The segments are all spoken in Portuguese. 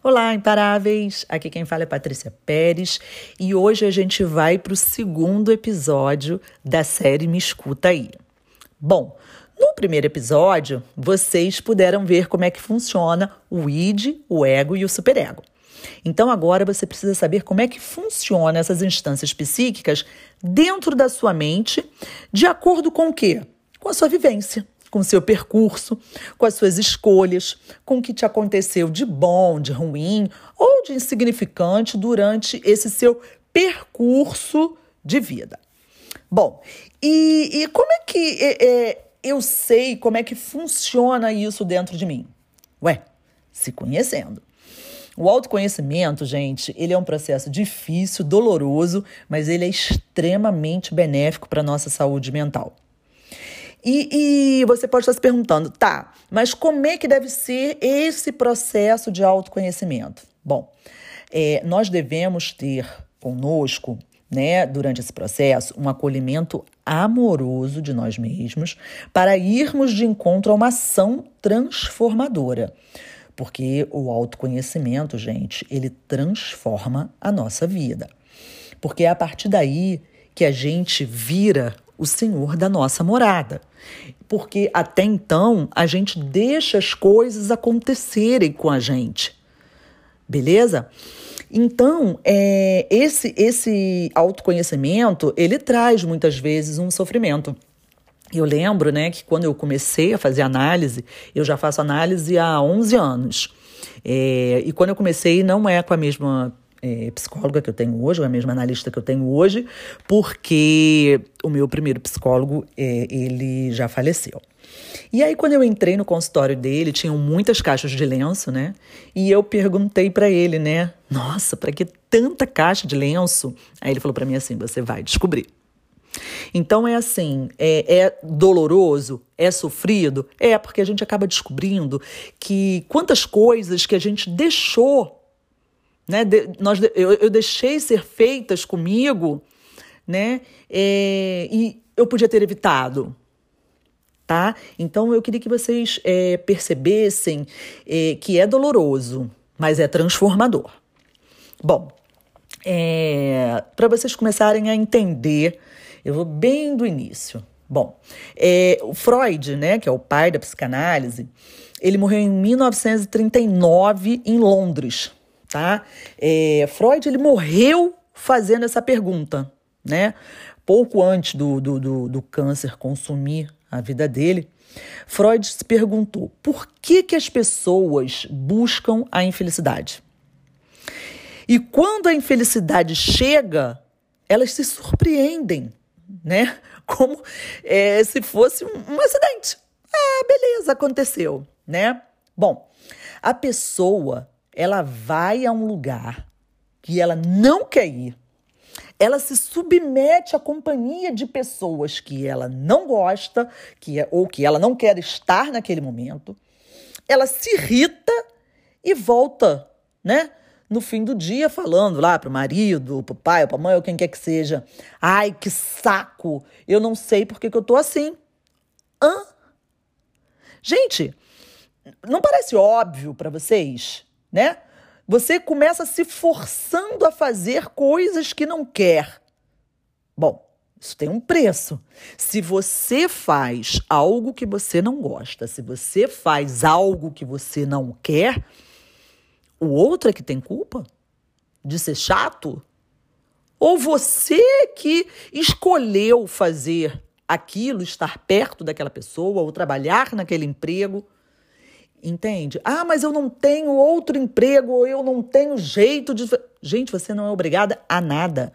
Olá, imparáveis! Aqui quem fala é Patrícia Pérez e hoje a gente vai para o segundo episódio da série Me Escuta Aí. Bom, no primeiro episódio, vocês puderam ver como é que funciona o id, o ego e o superego. Então agora você precisa saber como é que funcionam essas instâncias psíquicas dentro da sua mente, de acordo com o quê? Com a sua vivência com seu percurso, com as suas escolhas, com o que te aconteceu de bom, de ruim ou de insignificante durante esse seu percurso de vida. Bom, e, e como é que é, é, eu sei como é que funciona isso dentro de mim? Ué, se conhecendo. O autoconhecimento, gente, ele é um processo difícil, doloroso, mas ele é extremamente benéfico para a nossa saúde mental. E, e, você pode estar se perguntando, tá, mas como é que deve ser esse processo de autoconhecimento? Bom, é, nós devemos ter conosco, né, durante esse processo, um acolhimento amoroso de nós mesmos para irmos de encontro a uma ação transformadora. Porque o autoconhecimento, gente, ele transforma a nossa vida. Porque é a partir daí que a gente vira o Senhor da nossa morada. Porque até então a gente deixa as coisas acontecerem com a gente. Beleza? Então, é, esse, esse autoconhecimento, ele traz muitas vezes um sofrimento. Eu lembro, né, que quando eu comecei a fazer análise, eu já faço análise há 11 anos. É, e quando eu comecei, não é com a mesma é, psicóloga que eu tenho hoje, ou a mesma analista que eu tenho hoje, porque o meu primeiro psicólogo, é, ele já faleceu. E aí, quando eu entrei no consultório dele, tinham muitas caixas de lenço, né? E eu perguntei para ele, né? Nossa, para que tanta caixa de lenço? Aí ele falou para mim assim: você vai descobrir. Então é assim, é, é, doloroso, é sofrido, é porque a gente acaba descobrindo que quantas coisas que a gente deixou né? De, nós, eu, eu deixei ser feitas comigo, né? É, e eu podia ter evitado, tá? Então eu queria que vocês é, percebessem é, que é doloroso, mas é transformador. Bom, é, para vocês começarem a entender, eu vou bem do início. Bom, é, o Freud, né, que é o pai da psicanálise, ele morreu em 1939 em Londres tá? É, Freud ele morreu fazendo essa pergunta, né? Pouco antes do, do, do, do câncer consumir a vida dele, Freud se perguntou por que, que as pessoas buscam a infelicidade. E quando a infelicidade chega, elas se surpreendem, né? Como é, se fosse um, um acidente. Ah, beleza, aconteceu, né? Bom, a pessoa ela vai a um lugar que ela não quer ir, ela se submete à companhia de pessoas que ela não gosta, que é, ou que ela não quer estar naquele momento. Ela se irrita e volta, né? No fim do dia, falando lá pro marido, pro pai, pra mãe, ou quem quer que seja. Ai, que saco! Eu não sei por que, que eu tô assim. Hã? Gente, não parece óbvio para vocês né? Você começa se forçando a fazer coisas que não quer. Bom, isso tem um preço. Se você faz algo que você não gosta, se você faz algo que você não quer, o outro é que tem culpa de ser chato? Ou você que escolheu fazer aquilo, estar perto daquela pessoa ou trabalhar naquele emprego? Entende? Ah, mas eu não tenho outro emprego, ou eu não tenho jeito de. Gente, você não é obrigada a nada.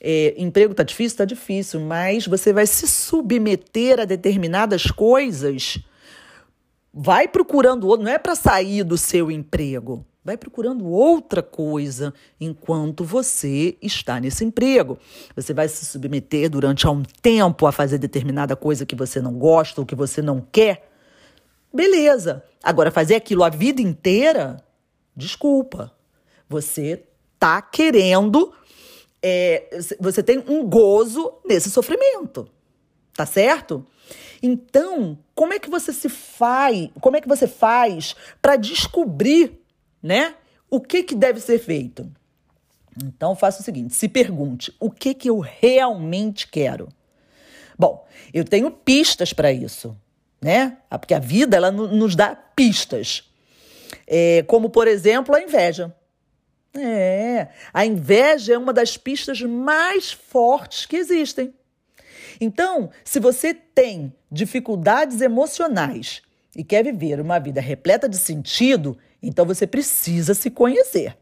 É, emprego tá difícil? Tá difícil, mas você vai se submeter a determinadas coisas. Vai procurando outro, não é para sair do seu emprego. Vai procurando outra coisa enquanto você está nesse emprego. Você vai se submeter durante um tempo a fazer determinada coisa que você não gosta ou que você não quer Beleza. Agora, fazer aquilo a vida inteira, desculpa. Você tá querendo. É, você tem um gozo nesse sofrimento. Tá certo? Então, como é que você se faz? Como é que você faz para descobrir, né? o que, que deve ser feito? Então faça o seguinte: se pergunte o que, que eu realmente quero. Bom, eu tenho pistas para isso, né? Ah, porque a vida ela nos dá pistas. É, como, por exemplo, a inveja. É, a inveja é uma das pistas mais fortes que existem. Então, se você tem dificuldades emocionais e quer viver uma vida repleta de sentido, então você precisa se conhecer.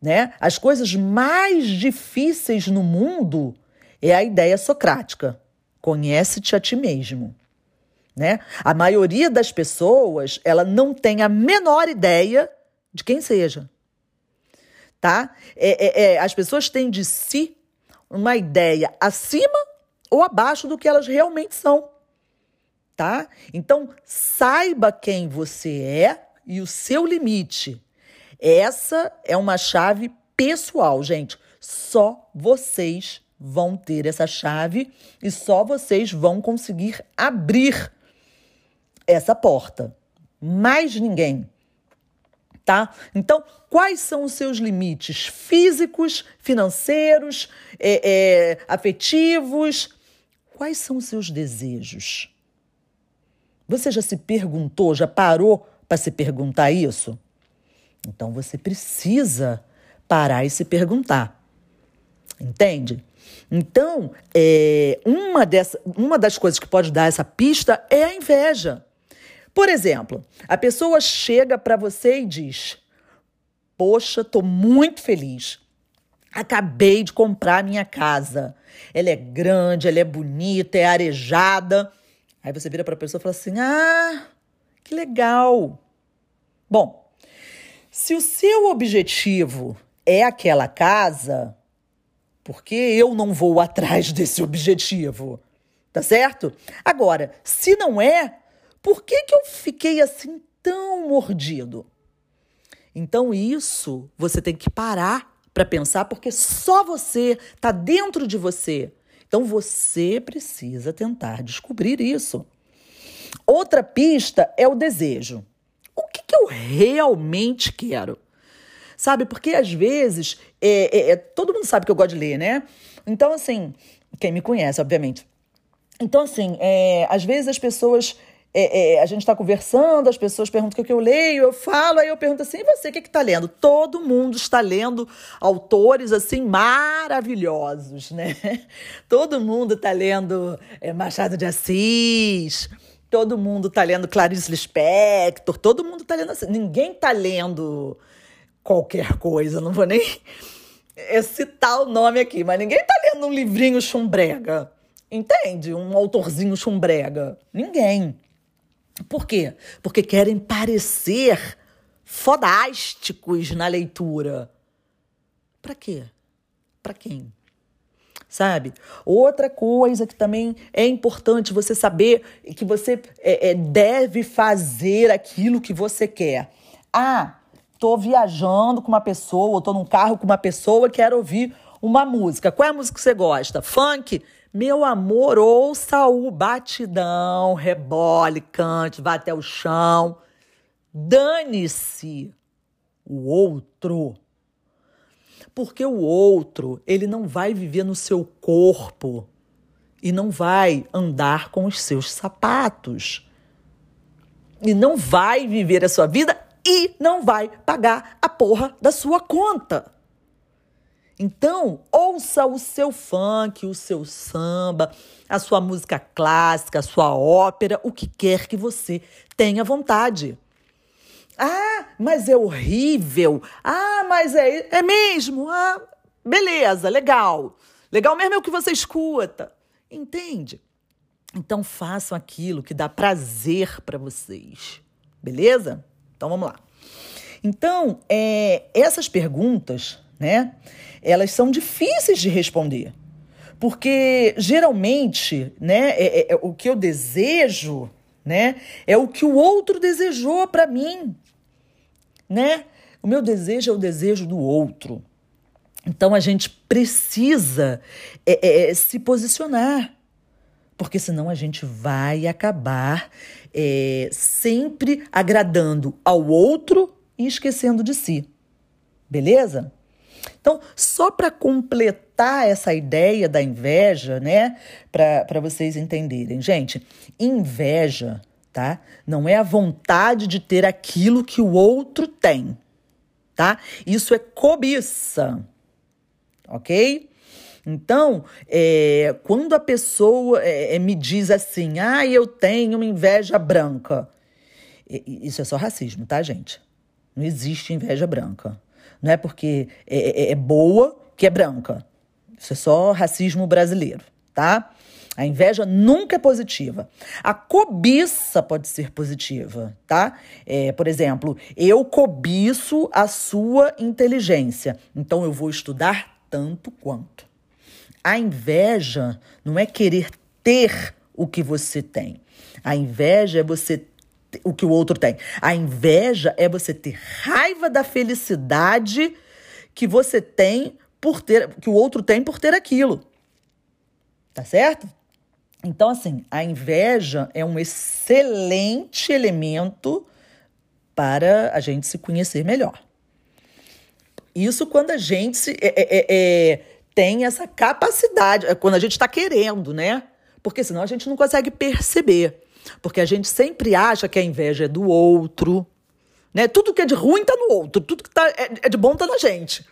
Né? As coisas mais difíceis no mundo é a ideia socrática. Conhece-te a ti mesmo. Né? A maioria das pessoas, ela não tem a menor ideia de quem seja. Tá? É, é, é, as pessoas têm de si uma ideia acima ou abaixo do que elas realmente são. Tá? Então, saiba quem você é e o seu limite. Essa é uma chave pessoal, gente. Só vocês vão ter essa chave e só vocês vão conseguir abrir essa porta. Mais ninguém. Tá? Então, quais são os seus limites físicos, financeiros, é, é, afetivos? Quais são os seus desejos? Você já se perguntou, já parou para se perguntar isso? Então você precisa parar e se perguntar. Entende? Então, é, uma, dessa, uma das coisas que pode dar essa pista é a inveja. Por exemplo, a pessoa chega para você e diz: Poxa, tô muito feliz. Acabei de comprar minha casa. Ela é grande, ela é bonita, é arejada. Aí você vira para a pessoa e fala assim: Ah, que legal. Bom, se o seu objetivo é aquela casa, por que eu não vou atrás desse objetivo? Tá certo? Agora, se não é, por que, que eu fiquei assim tão mordido? Então, isso você tem que parar para pensar, porque só você está dentro de você. Então, você precisa tentar descobrir isso. Outra pista é o desejo. O que, que eu realmente quero? Sabe, porque às vezes, é, é, é, todo mundo sabe que eu gosto de ler, né? Então, assim, quem me conhece, obviamente. Então, assim, é, às vezes as pessoas é, é, a gente está conversando, as pessoas perguntam o que, que eu leio, eu falo, aí eu pergunto assim, e você, o que está lendo? Todo mundo está lendo autores, assim, maravilhosos, né? Todo mundo está lendo é, Machado de Assis, todo mundo está lendo Clarice Lispector, todo mundo está lendo assim, ninguém está lendo qualquer coisa, não vou nem é, citar o nome aqui, mas ninguém está lendo um livrinho chumbrega, entende? Um autorzinho chumbrega, ninguém. Por quê? Porque querem parecer fodásticos na leitura. Para quê? Para quem? Sabe? Outra coisa que também é importante você saber é que você é, é, deve fazer aquilo que você quer. Ah, tô viajando com uma pessoa, ou tô num carro com uma pessoa, quero ouvir uma música. Qual é a música que você gosta? Funk? Meu amor, ouça o batidão, rebole, cante, vá até o chão. Dane-se o outro. Porque o outro, ele não vai viver no seu corpo e não vai andar com os seus sapatos. E não vai viver a sua vida e não vai pagar a porra da sua conta. Então, ouça o seu funk, o seu samba, a sua música clássica, a sua ópera, o que quer que você tenha vontade. Ah, mas é horrível. Ah, mas é, é mesmo. Ah, beleza, legal. Legal mesmo é o que você escuta. Entende? Então façam aquilo que dá prazer para vocês. Beleza? Então vamos lá. Então, é, essas perguntas, né? elas são difíceis de responder. Porque geralmente, né, é, é, é o que eu desejo, né, é o que o outro desejou para mim, né? O meu desejo é o desejo do outro. Então a gente precisa é, é, é se posicionar, porque senão a gente vai acabar é, sempre agradando ao outro e esquecendo de si. Beleza? Então, só para completar essa ideia da inveja, né, para vocês entenderem, gente, inveja, tá? Não é a vontade de ter aquilo que o outro tem, tá? Isso é cobiça, ok? Então, é, quando a pessoa é, é me diz assim, ah, eu tenho uma inveja branca, isso é só racismo, tá, gente? Não existe inveja branca. Não é porque é, é, é boa que é branca. Isso é só racismo brasileiro, tá? A inveja nunca é positiva. A cobiça pode ser positiva, tá? É, por exemplo, eu cobiço a sua inteligência, então eu vou estudar tanto quanto. A inveja não é querer ter o que você tem. A inveja é você o que o outro tem. A inveja é você ter raiva da felicidade que você tem por ter, que o outro tem por ter aquilo. Tá certo? Então, assim, a inveja é um excelente elemento para a gente se conhecer melhor. Isso quando a gente se, é, é, é, é tem essa capacidade, é quando a gente está querendo, né? Porque senão a gente não consegue perceber. Porque a gente sempre acha que a inveja é do outro, né? Tudo que é de ruim tá no outro, tudo que tá, é, é de bom tá na gente.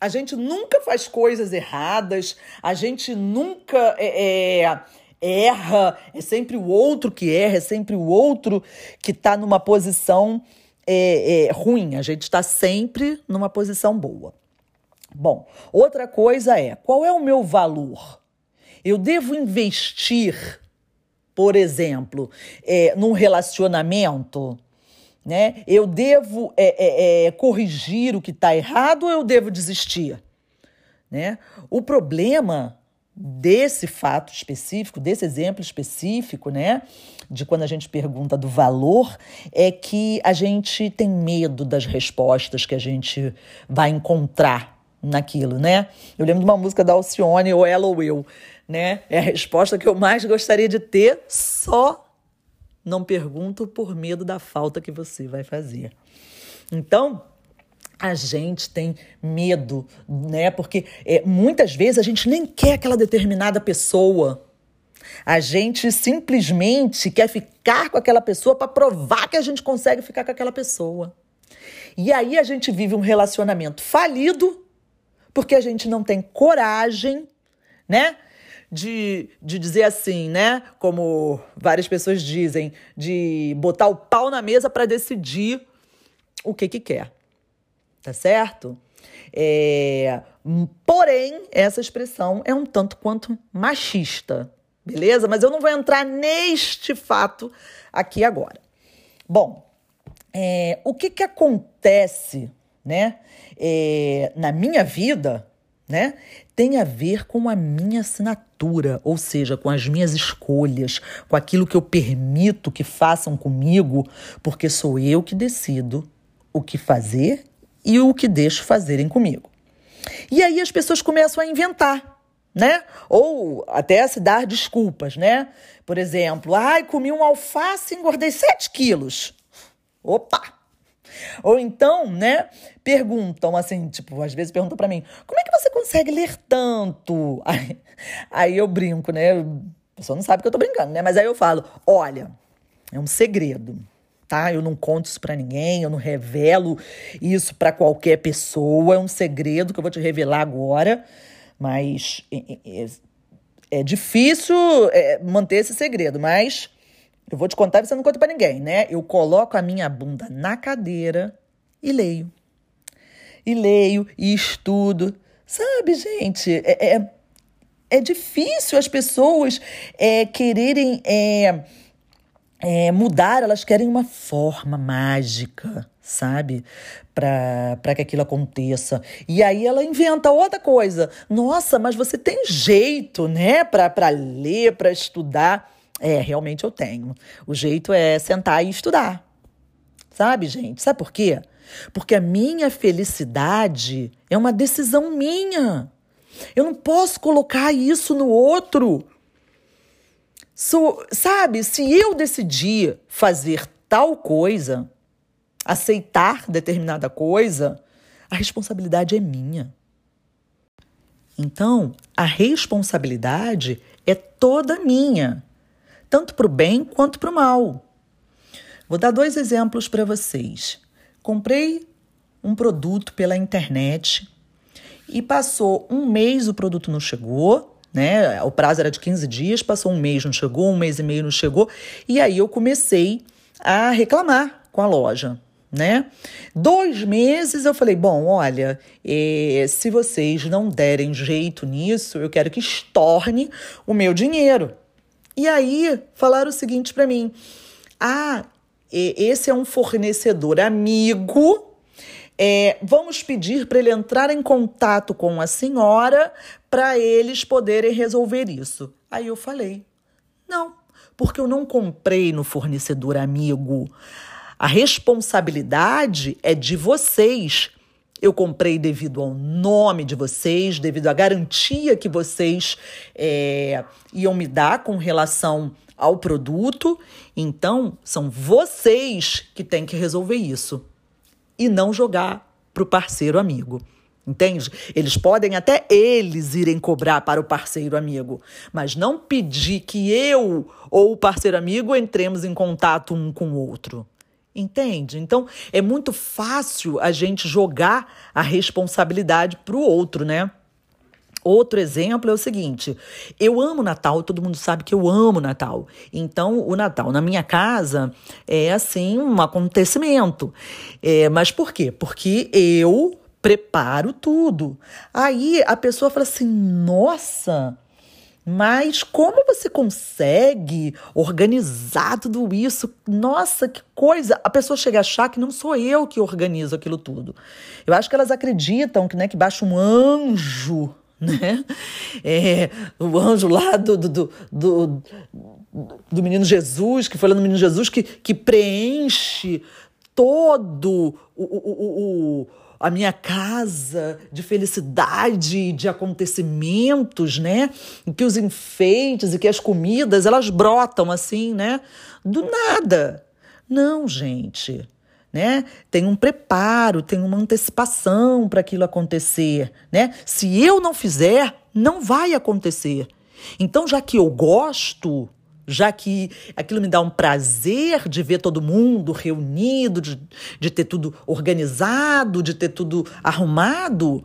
A gente nunca faz coisas erradas, a gente nunca é, é, erra, é sempre o outro que erra, é sempre o outro que está numa posição é, é, ruim. A gente está sempre numa posição boa. Bom, outra coisa é: qual é o meu valor? Eu devo investir por exemplo, é, num relacionamento, né? Eu devo é, é, é corrigir o que está errado ou eu devo desistir? Né? O problema desse fato específico, desse exemplo específico, né, de quando a gente pergunta do valor, é que a gente tem medo das respostas que a gente vai encontrar naquilo, né? Eu lembro de uma música da Alcione, ou ela ou eu, né? É a resposta que eu mais gostaria de ter, só não pergunto por medo da falta que você vai fazer. Então, a gente tem medo, né? Porque é, muitas vezes a gente nem quer aquela determinada pessoa. A gente simplesmente quer ficar com aquela pessoa para provar que a gente consegue ficar com aquela pessoa. E aí a gente vive um relacionamento falido porque a gente não tem coragem, né? De, de dizer assim, né? Como várias pessoas dizem, de botar o pau na mesa para decidir o que que quer. Tá certo? É, porém, essa expressão é um tanto quanto machista, beleza? Mas eu não vou entrar neste fato aqui agora. Bom, é, o que que acontece, né? É, na minha vida, né? Tem a ver com a minha assinatura, ou seja, com as minhas escolhas, com aquilo que eu permito que façam comigo, porque sou eu que decido o que fazer e o que deixo fazerem comigo. E aí as pessoas começam a inventar, né? Ou até a se dar desculpas, né? Por exemplo, ai, comi um alface e engordei 7 quilos. Opa! Ou então, né, perguntam assim, tipo, às vezes perguntam para mim, como é que você consegue ler tanto? Aí, aí eu brinco, né? A pessoa não sabe que eu tô brincando, né? Mas aí eu falo, olha, é um segredo, tá? Eu não conto isso para ninguém, eu não revelo isso para qualquer pessoa, é um segredo que eu vou te revelar agora, mas é, é, difícil é, manter esse segredo, mas eu vou te contar e você não conta para ninguém, né? Eu coloco a minha bunda na cadeira e leio. E leio e estudo. Sabe, gente, é, é, é difícil as pessoas é, quererem é, é, mudar, elas querem uma forma mágica, sabe? Para que aquilo aconteça. E aí ela inventa outra coisa. Nossa, mas você tem jeito, né? Para ler, para estudar. É, realmente eu tenho. O jeito é sentar e estudar. Sabe, gente? Sabe por quê? Porque a minha felicidade é uma decisão minha. Eu não posso colocar isso no outro. So, sabe, se eu decidir fazer tal coisa, aceitar determinada coisa, A responsabilidade é minha. Então, a responsabilidade é toda minha, tanto para o bem quanto para o mal. Vou dar dois exemplos para vocês. Comprei um produto pela internet e passou um mês, o produto não chegou, né? O prazo era de 15 dias, passou um mês, não chegou, um mês e meio não chegou, e aí eu comecei a reclamar com a loja né? Dois meses eu falei: bom, olha, eh, se vocês não derem jeito nisso, eu quero que estorne o meu dinheiro. E aí falaram o seguinte para mim: ah, esse é um fornecedor amigo. É, vamos pedir para ele entrar em contato com a senhora para eles poderem resolver isso. Aí eu falei: não, porque eu não comprei no fornecedor amigo. A responsabilidade é de vocês. Eu comprei devido ao nome de vocês, devido à garantia que vocês é, iam me dar com relação ao produto. Então, são vocês que têm que resolver isso e não jogar para o parceiro amigo. Entende? Eles podem até eles irem cobrar para o parceiro amigo, mas não pedir que eu ou o parceiro amigo entremos em contato um com o outro. Entende? Então é muito fácil a gente jogar a responsabilidade para o outro, né? Outro exemplo é o seguinte: eu amo Natal, todo mundo sabe que eu amo Natal. Então, o Natal na minha casa é assim um acontecimento. É, mas por quê? Porque eu preparo tudo. Aí a pessoa fala assim: nossa, mas como você consegue organizar tudo isso? Nossa, que coisa! A pessoa chega a achar que não sou eu que organizo aquilo tudo. Eu acho que elas acreditam que, né, que baixa um anjo, né? É, o anjo lá do, do, do, do, do menino Jesus, que foi lá no menino Jesus, que, que preenche todo o, o, o, o a minha casa de felicidade, de acontecimentos, né? Em que os enfeites e que as comidas, elas brotam assim, né? Do nada. Não, gente. Né? Tem um preparo, tem uma antecipação para aquilo acontecer, né? Se eu não fizer, não vai acontecer. Então, já que eu gosto, já que aquilo me dá um prazer de ver todo mundo reunido, de, de ter tudo organizado, de ter tudo arrumado.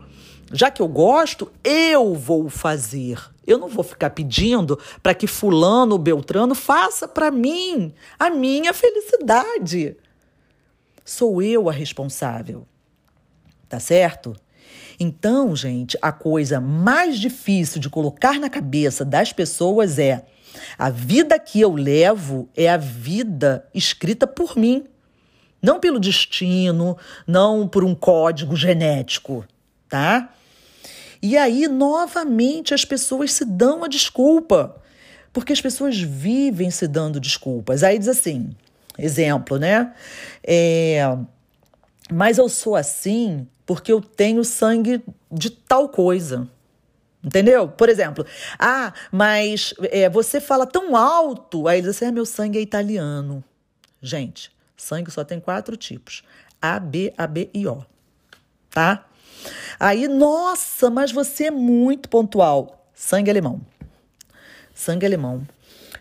Já que eu gosto, eu vou fazer. Eu não vou ficar pedindo para que fulano ou beltrano faça para mim a minha felicidade. Sou eu a responsável. Tá certo? Então, gente, a coisa mais difícil de colocar na cabeça das pessoas é a vida que eu levo é a vida escrita por mim, não pelo destino, não por um código genético, tá? E aí, novamente, as pessoas se dão a desculpa, porque as pessoas vivem se dando desculpas. Aí diz assim, exemplo, né? É, mas eu sou assim porque eu tenho sangue de tal coisa. Entendeu? Por exemplo, ah, mas é, você fala tão alto. Aí eles dizem assim: ah, meu sangue é italiano. Gente, sangue só tem quatro tipos: A, B, A, B e O. Tá? Aí, nossa, mas você é muito pontual. Sangue alemão. Sangue alemão.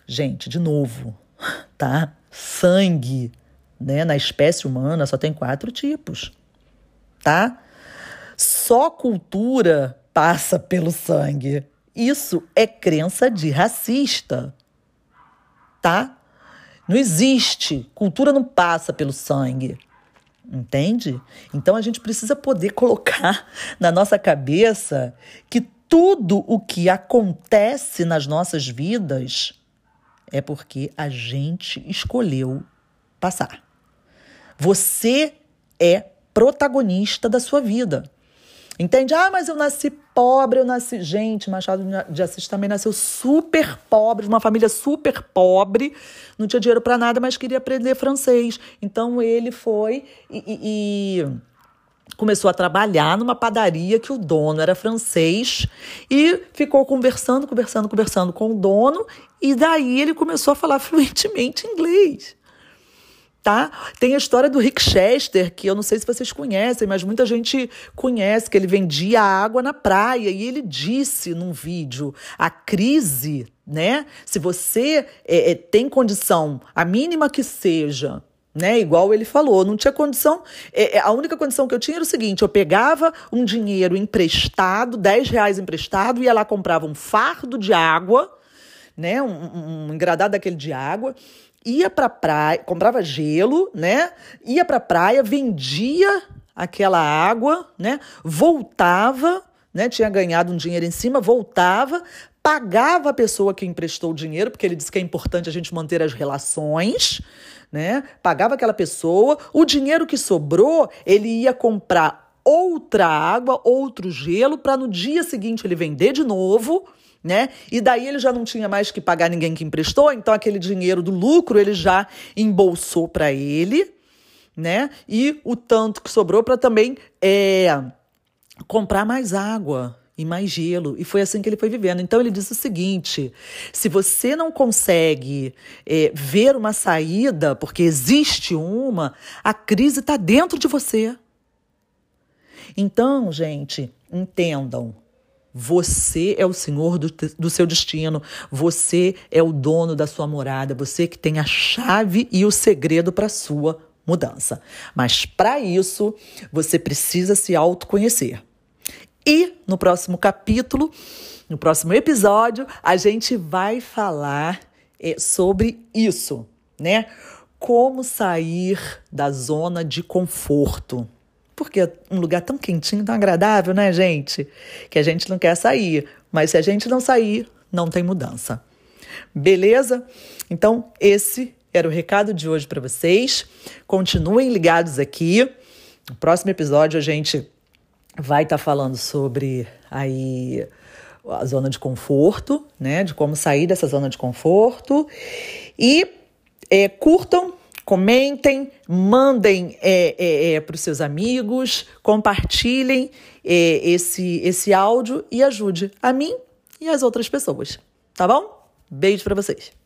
Gente, de novo, tá? Sangue, né, na espécie humana só tem quatro tipos. Tá? Só cultura passa pelo sangue. Isso é crença de racista. Tá? Não existe. Cultura não passa pelo sangue. Entende? Então a gente precisa poder colocar na nossa cabeça que tudo o que acontece nas nossas vidas é porque a gente escolheu passar. Você é protagonista da sua vida. Entende? Ah, mas eu nasci pobre, eu nasci. Gente, Machado de Assis também nasceu super pobre, de uma família super pobre, não tinha dinheiro para nada, mas queria aprender francês. Então ele foi e, e, e começou a trabalhar numa padaria que o dono era francês e ficou conversando, conversando, conversando com o dono, e daí ele começou a falar fluentemente inglês. Tá? Tem a história do Rick Chester, que eu não sei se vocês conhecem, mas muita gente conhece, que ele vendia água na praia. E ele disse num vídeo: a crise, né? Se você é, é, tem condição, a mínima que seja, né? Igual ele falou, não tinha condição. É, é, a única condição que eu tinha era o seguinte: eu pegava um dinheiro emprestado, 10 reais emprestado, ia lá comprava um fardo de água, né? Um, um, um engradado daquele de água, ia para praia, comprava gelo, né? Ia para praia, vendia aquela água, né? Voltava, né? Tinha ganhado um dinheiro em cima, voltava, pagava a pessoa que emprestou o dinheiro, porque ele disse que é importante a gente manter as relações, né? Pagava aquela pessoa, o dinheiro que sobrou, ele ia comprar outra água, outro gelo, para no dia seguinte ele vender de novo, né? E daí ele já não tinha mais que pagar ninguém que emprestou, então aquele dinheiro do lucro ele já embolsou para ele, né? E o tanto que sobrou para também é, comprar mais água, e mais gelo. E foi assim que ele foi vivendo. Então ele disse o seguinte: se você não consegue é, ver uma saída, porque existe uma, a crise está dentro de você. Então, gente, entendam. Você é o senhor do, do seu destino, você é o dono da sua morada, você que tem a chave e o segredo para a sua mudança. Mas para isso, você precisa se autoconhecer. E no próximo capítulo, no próximo episódio, a gente vai falar é, sobre isso, né? Como sair da zona de conforto. Porque é um lugar tão quentinho, tão agradável, né, gente? Que a gente não quer sair. Mas se a gente não sair, não tem mudança. Beleza? Então, esse era o recado de hoje para vocês. Continuem ligados aqui. No próximo episódio, a gente vai estar tá falando sobre aí a zona de conforto, né? De como sair dessa zona de conforto. E é, curtam, comentem, mandem é, é, é para os seus amigos, compartilhem é, esse, esse áudio e ajude a mim e as outras pessoas. Tá bom? Beijo para vocês.